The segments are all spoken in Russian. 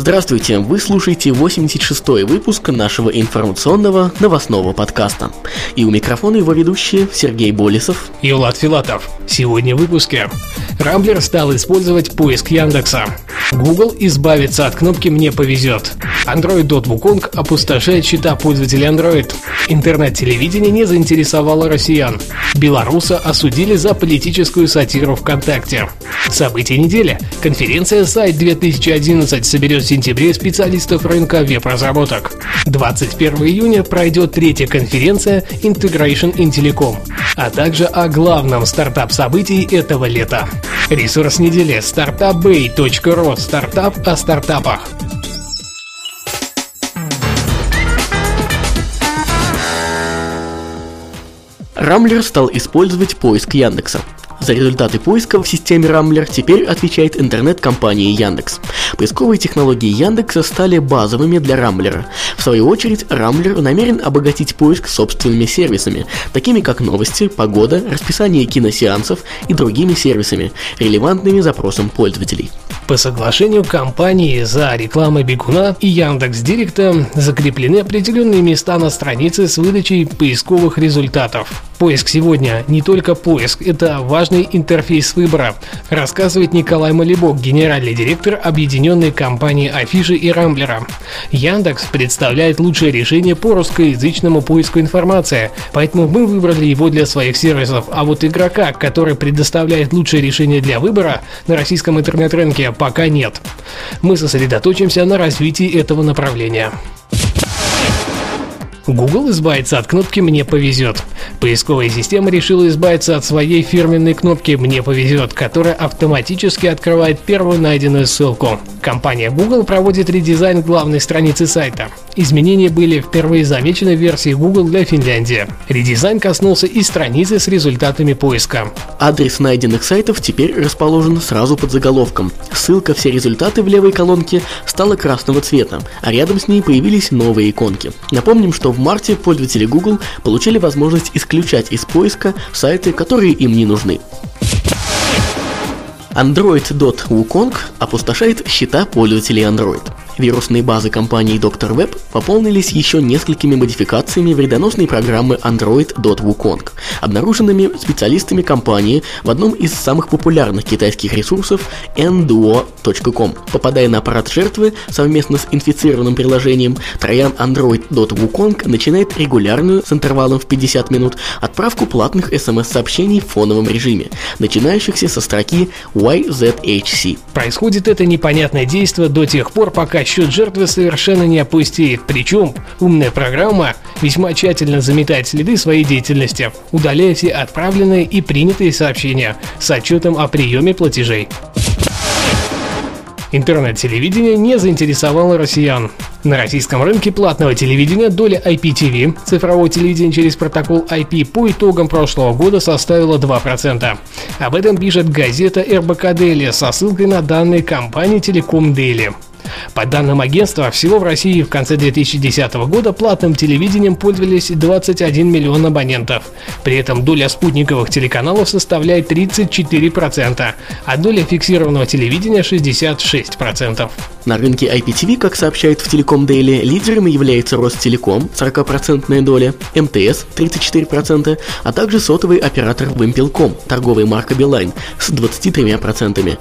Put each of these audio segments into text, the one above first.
Здравствуйте, вы слушаете 86-й выпуск нашего информационного новостного подкаста. И у микрофона его ведущие Сергей Болесов и Влад Филатов. Сегодня в выпуске. Рамблер стал использовать поиск Яндекса. Google избавится от кнопки «Мне повезет». Android.Wukong опустошает счета пользователей Android. Интернет-телевидение не заинтересовало россиян. Белоруса осудили за политическую сатиру ВКонтакте. События недели. Конференция «Сайт 2011» соберет сентябре специалистов рынка веб-разработок. 21 июня пройдет третья конференция Integration in Telecom, а также о главном стартап-событии этого лета. Ресурс недели startupbay.ru Стартап о стартапах. Рамблер стал использовать поиск Яндекса. За результаты поиска в системе Рамблер теперь отвечает интернет-компания Яндекс. Поисковые технологии Яндекса стали базовыми для Рамблера. В свою очередь, Рамблер намерен обогатить поиск собственными сервисами, такими как новости, погода, расписание киносеансов и другими сервисами, релевантными запросам пользователей. По соглашению компании за рекламой Бегуна и Яндекс Директа закреплены определенные места на странице с выдачей поисковых результатов. Поиск сегодня не только поиск, это важный интерфейс выбора, рассказывает Николай Малибок, генеральный директор объединенной компании Афиши и Рамблера. Яндекс представляет лучшее решение по русскоязычному поиску информации, поэтому мы выбрали его для своих сервисов, а вот игрока, который предоставляет лучшее решение для выбора на российском интернет-рынке, пока нет. Мы сосредоточимся на развитии этого направления. Google избавится от кнопки «Мне повезет». Поисковая система решила избавиться от своей фирменной кнопки «Мне повезет», которая автоматически открывает первую найденную ссылку. Компания Google проводит редизайн главной страницы сайта. Изменения были впервые замечены в версии Google для Финляндии. Редизайн коснулся и страницы с результатами поиска. Адрес найденных сайтов теперь расположен сразу под заголовком. Ссылка «Все результаты» в левой колонке стала красного цвета, а рядом с ней появились новые иконки. Напомним, что в марте пользователи Google получили возможность исключать из поиска сайты, которые им не нужны. Android.wukong опустошает счета пользователей Android. Вирусные базы компании Dr. Web пополнились еще несколькими модификациями вредоносной программы Android.wukong, обнаруженными специалистами компании в одном из самых популярных китайских ресурсов nduo.com. Попадая на аппарат жертвы совместно с инфицированным приложением, троян Android.wukong начинает регулярную с интервалом в 50 минут отправку платных смс-сообщений в фоновом режиме, начинающихся со строки YZHC. Происходит это непонятное действие до тех пор, пока счет жертвы совершенно не опустеет. Причем умная программа весьма тщательно заметает следы своей деятельности, удаляя все отправленные и принятые сообщения с отчетом о приеме платежей. Интернет-телевидение не заинтересовало россиян. На российском рынке платного телевидения доля IPTV, цифрового телевидения через протокол IP, по итогам прошлого года составила 2%. Об этом пишет газета РБК Дели со ссылкой на данные компании Телеком Дели. По данным агентства, всего в России в конце 2010 года платным телевидением пользовались 21 миллион абонентов. При этом доля спутниковых телеканалов составляет 34%, а доля фиксированного телевидения 66%. На рынке IPTV, как сообщает в Телеком Daily, лидером является Ростелеком, 40% доля, МТС 34%, а также сотовый оператор Вимпелком, торговая марка Билайн с 23%.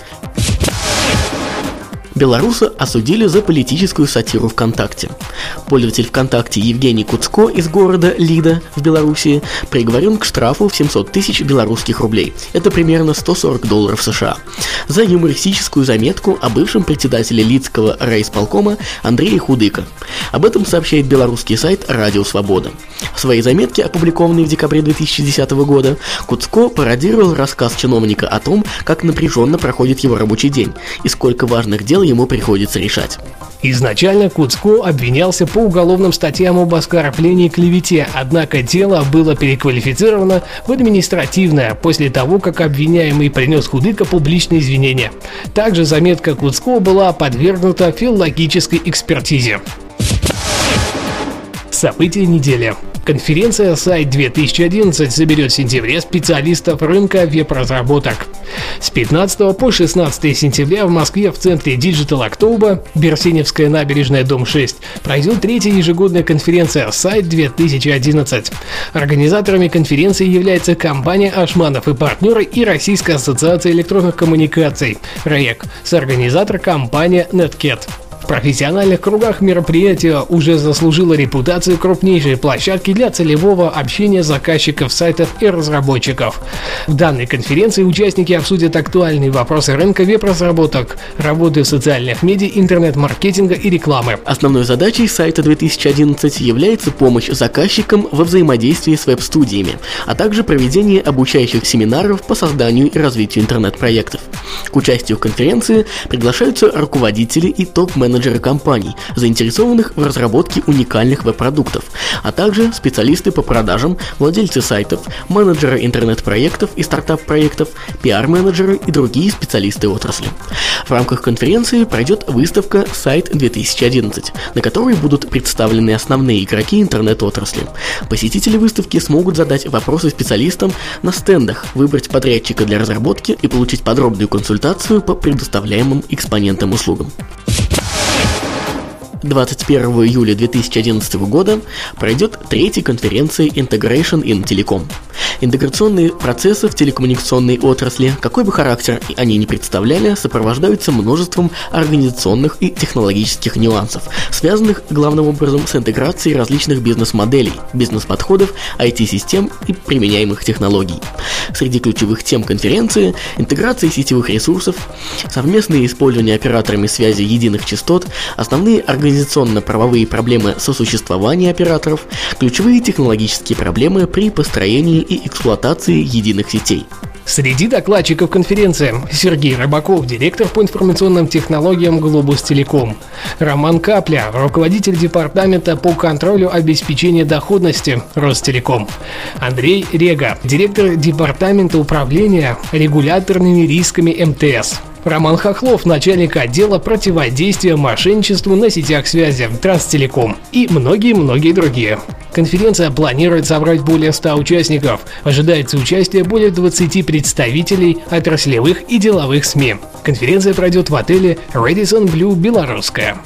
Белоруса осудили за политическую сатиру ВКонтакте. Пользователь ВКонтакте Евгений Куцко из города Лида в Белоруссии приговорен к штрафу в 700 тысяч белорусских рублей. Это примерно 140 долларов США. За юмористическую заметку о бывшем председателе Лидского райисполкома Андрее Худыка. Об этом сообщает белорусский сайт «Радио Свобода». В своей заметке, опубликованной в декабре 2010 года, Куцко пародировал рассказ чиновника о том, как напряженно проходит его рабочий день и сколько важных дел ему приходится решать. Изначально Куцко обвинялся по уголовным статьям об оскорблении и клевете, однако дело было переквалифицировано в административное после того, как обвиняемый принес Худыка публичные извинения. Также заметка Куцко была подвергнута филологической экспертизе. События недели. Конференция Сайт 2011 соберет в сентябре специалистов рынка веб-разработок. С 15 по 16 сентября в Москве в центре Digital October, Берсеневская набережная, дом 6, пройдет третья ежегодная конференция Сайт 2011. Организаторами конференции является компания Ашманов и партнеры и Российская ассоциация электронных коммуникаций РЭК, с организатор компания Netcat. Профессиональных кругах мероприятие уже заслужило репутацию крупнейшей площадки для целевого общения заказчиков сайтов и разработчиков. В данной конференции участники обсудят актуальные вопросы рынка веб-разработок, работы в социальных медиа, интернет-маркетинга и рекламы. Основной задачей сайта 2011 является помощь заказчикам во взаимодействии с веб-студиями, а также проведение обучающих семинаров по созданию и развитию интернет-проектов. К участию в конференции приглашаются руководители и топ-менеджеры менеджеры компаний, заинтересованных в разработке уникальных веб-продуктов, а также специалисты по продажам, владельцы сайтов, менеджеры интернет-проектов и стартап-проектов, пиар-менеджеры и другие специалисты отрасли. В рамках конференции пройдет выставка «Сайт 2011», на которой будут представлены основные игроки интернет-отрасли. Посетители выставки смогут задать вопросы специалистам на стендах, выбрать подрядчика для разработки и получить подробную консультацию по предоставляемым экспонентам услугам. 21 июля 2011 года пройдет третья конференция Integration in Telecom. Интеграционные процессы в телекоммуникационной отрасли, какой бы характер они ни представляли, сопровождаются множеством организационных и технологических нюансов, связанных главным образом с интеграцией различных бизнес-моделей, бизнес-подходов, IT-систем и применяемых технологий. Среди ключевых тем конференции – интеграция сетевых ресурсов, совместное использование операторами связи единых частот, основные организационно-правовые проблемы сосуществования операторов, ключевые технологические проблемы при построении и эксплуатации единых сетей. Среди докладчиков конференции Сергей Рыбаков, директор по информационным технологиям Глобус Телеком, Роман Капля, руководитель департамента по контролю обеспечения доходности Ростелеком, Андрей Рега, директор департамента управления регуляторными рисками МТС, Роман Хохлов, начальник отдела противодействия мошенничеству на сетях связи Транстелеком и многие-многие другие. Конференция планирует собрать более 100 участников. Ожидается участие более 20 представителей отраслевых и деловых СМИ. Конференция пройдет в отеле Radisson Blue Белорусская.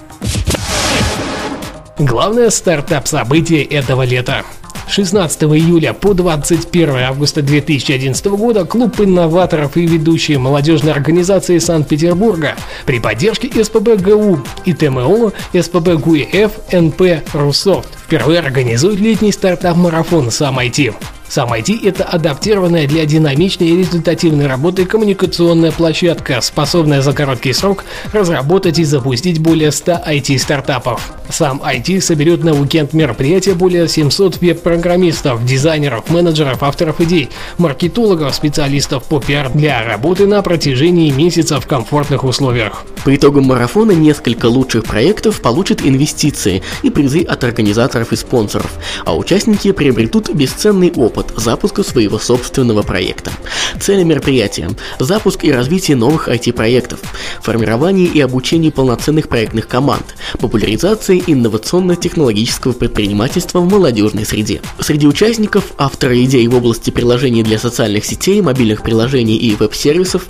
Главное стартап-событие этого лета. 16 июля по 21 августа 2011 года клуб инноваторов и ведущие молодежной организации Санкт-Петербурга при поддержке СПБ ГУ и ТМО СПБ ГУИФ НП Русофт впервые организует летний стартап-марафон «Сам IT». Сам IT – это адаптированная для динамичной и результативной работы коммуникационная площадка, способная за короткий срок разработать и запустить более 100 IT-стартапов. Сам IT соберет на уикенд мероприятия более 700 веб-программистов, дизайнеров, менеджеров, авторов идей, маркетологов, специалистов по пиар для работы на протяжении месяца в комфортных условиях. По итогам марафона несколько лучших проектов получат инвестиции и призы от организаторов и спонсоров, а участники приобретут бесценный опыт запуска своего собственного проекта. Цели мероприятия – запуск и развитие новых IT-проектов, формирование и обучение полноценных проектных команд, популяризация инновационно-технологического предпринимательства в молодежной среде. Среди участников – авторы идей в области приложений для социальных сетей, мобильных приложений и веб-сервисов,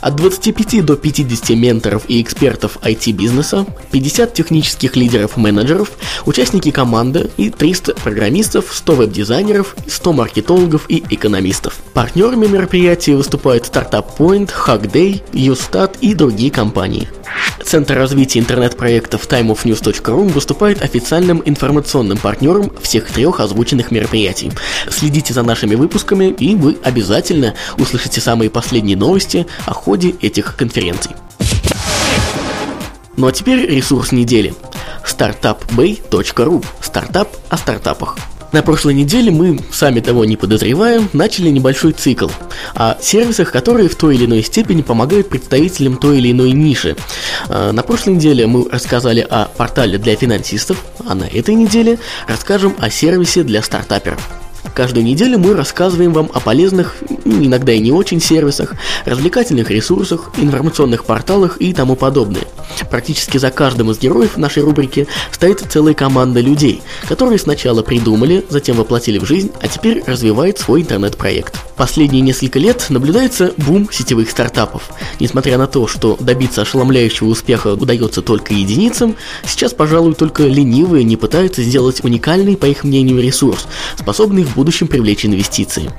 от 25 до 50 менторов и экспертов IT-бизнеса, 50 технических лидеров-менеджеров, участники команды и 300 программистов, 100 веб-дизайнеров, 100 маркетологов и экономистов. Партнерами мероприятия выступают Startup Point, Hackday, Ustat и другие компании. Центр развития интернет-проектов timeofnews.ru выступает официальным информационным партнером всех трех озвученных мероприятий. Следите за нашими выпусками, и вы обязательно услышите самые последние новости о ходе этих конференций. Ну а теперь ресурс недели. startupbay.ru Стартап о стартапах. На прошлой неделе мы, сами того не подозревая, начали небольшой цикл о сервисах, которые в той или иной степени помогают представителям той или иной ниши. А, на прошлой неделе мы рассказали о портале для финансистов, а на этой неделе расскажем о сервисе для стартаперов. Каждую неделю мы рассказываем вам о полезных, иногда и не очень сервисах, развлекательных ресурсах, информационных порталах и тому подобное. Практически за каждым из героев нашей рубрики стоит целая команда людей, которые сначала придумали, затем воплотили в жизнь, а теперь развивают свой интернет-проект. Последние несколько лет наблюдается бум сетевых стартапов. Несмотря на то, что добиться ошеломляющего успеха удается только единицам, сейчас, пожалуй, только ленивые не пытаются сделать уникальный, по их мнению, ресурс, способный в будущем привлечь инвестиции.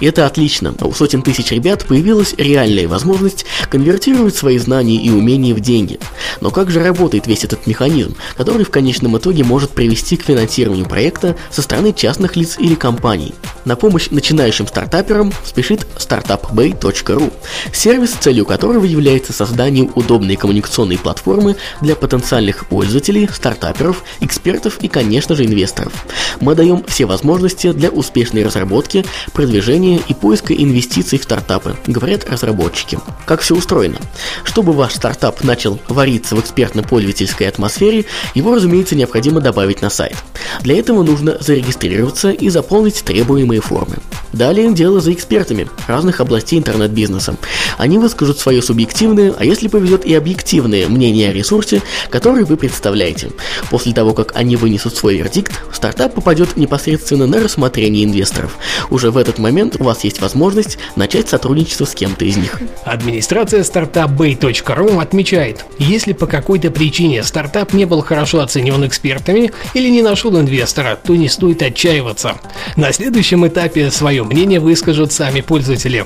И это отлично. У сотен тысяч ребят появилась реальная возможность конвертировать свои знания и умения в деньги. Но как же работает весь этот механизм, который в конечном итоге может привести к финансированию проекта со стороны частных лиц или компаний? На помощь начинающим стартаперам спешит startupbay.ru, сервис, целью которого является создание удобной коммуникационной платформы для потенциальных пользователей, стартаперов, экспертов и, конечно же, инвесторов. Мы даем все возможности для успешной разработки, продвижения и поиска инвестиций в стартапы, говорят разработчики. Как все устроено? Чтобы ваш стартап начал вариться в экспертно-пользовательской атмосфере, его, разумеется, необходимо добавить на сайт. Для этого нужно зарегистрироваться и заполнить требуемые формы. Далее дело за экспертами разных областей интернет-бизнеса. Они выскажут свое субъективное, а если повезет и объективное мнение о ресурсе, который вы представляете. После того, как они вынесут свой вердикт, стартап попадет непосредственно на рассмотрение инвесторов. Уже в этот момент у вас есть возможность начать сотрудничество с кем-то из них. Администрация startupbay.ru отмечает, если по какой-то причине стартап не был хорошо оценен экспертами или не нашел инвестора, то не стоит отчаиваться. На следующем этапе свое мнение выскажут сами пользователи.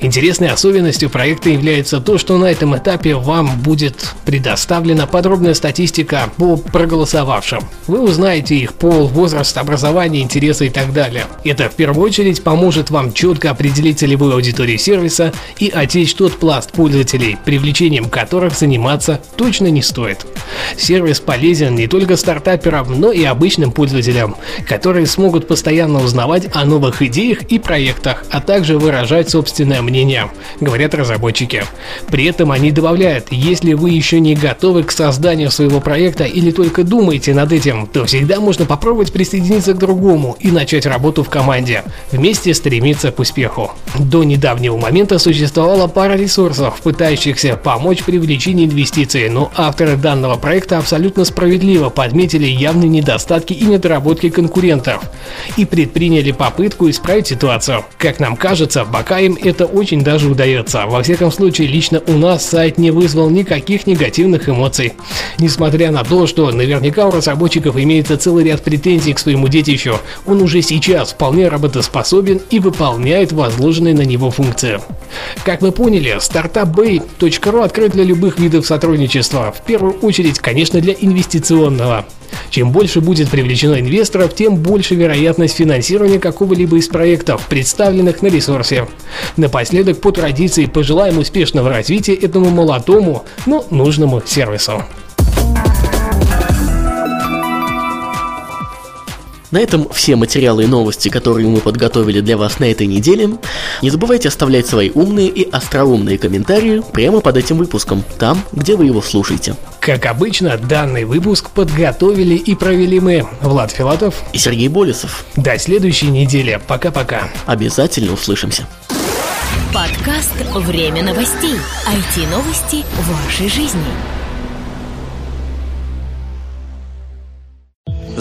Интересной особенностью проекта является то, что на этом этапе вам будет предоставлена подробная статистика по проголосовавшим. Вы узнаете их пол, возраст, образование, интересы и так далее. Это в первую очередь поможет вам четко определить целевую аудиторию сервиса и отсечь тот пласт пользователей, привлечением которых заниматься точно не стоит. Сервис полезен не только стартаперам, но и обычным пользователям, которые смогут постоянно узнавать о новых идеях и проектах, а также выражать собственное мнение, говорят разработчики. При этом они добавляют, если вы еще не готовы к созданию своего проекта или только думаете над этим, то всегда можно попробовать присоединиться к другому и начать работу в команде, вместе стремиться к успеху. До недавнего момента существовала пара ресурсов, пытающихся помочь привлечению инвестиций, но авторы данного проекта абсолютно справедливо подметили явные недостатки и недоработки конкурентов и предприняли попытку исправить ситуацию. Как нам кажется, пока им это очень даже удается. Во всяком случае, лично у нас сайт не вызвал никаких негативных эмоций. Несмотря на то, что наверняка у разработчиков имеется целый ряд претензий к своему детищу, он уже сейчас вполне работоспособен и выполняет возложенные на него функции. Как вы поняли, startupbay.ru открыт для любых видов сотрудничества, в первую очередь, конечно, для инвестиционного. Чем больше будет привлечено инвесторов, тем больше вероятность финансирования какого-либо из проектов, представленных на ресурсе. Напоследок, по традиции, пожелаем успешного развития этому молодому, но нужному сервису. На этом все материалы и новости, которые мы подготовили для вас на этой неделе. Не забывайте оставлять свои умные и остроумные комментарии прямо под этим выпуском, там, где вы его слушаете. Как обычно, данный выпуск подготовили и провели мы, Влад Филатов и Сергей Болесов. До следующей недели. Пока-пока. Обязательно услышимся. Подкаст «Время новостей». IT-новости вашей жизни.